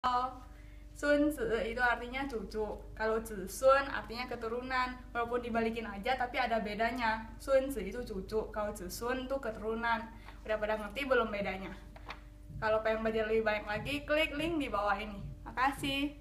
Oh, sun e, itu artinya cucu. Kalau Sun artinya keturunan. Walaupun dibalikin aja tapi ada bedanya. Sun itu cucu. Kalau Sun itu keturunan. Udah pada ngerti belum bedanya? Kalau pengen belajar lebih banyak lagi, klik link di bawah ini. Makasih.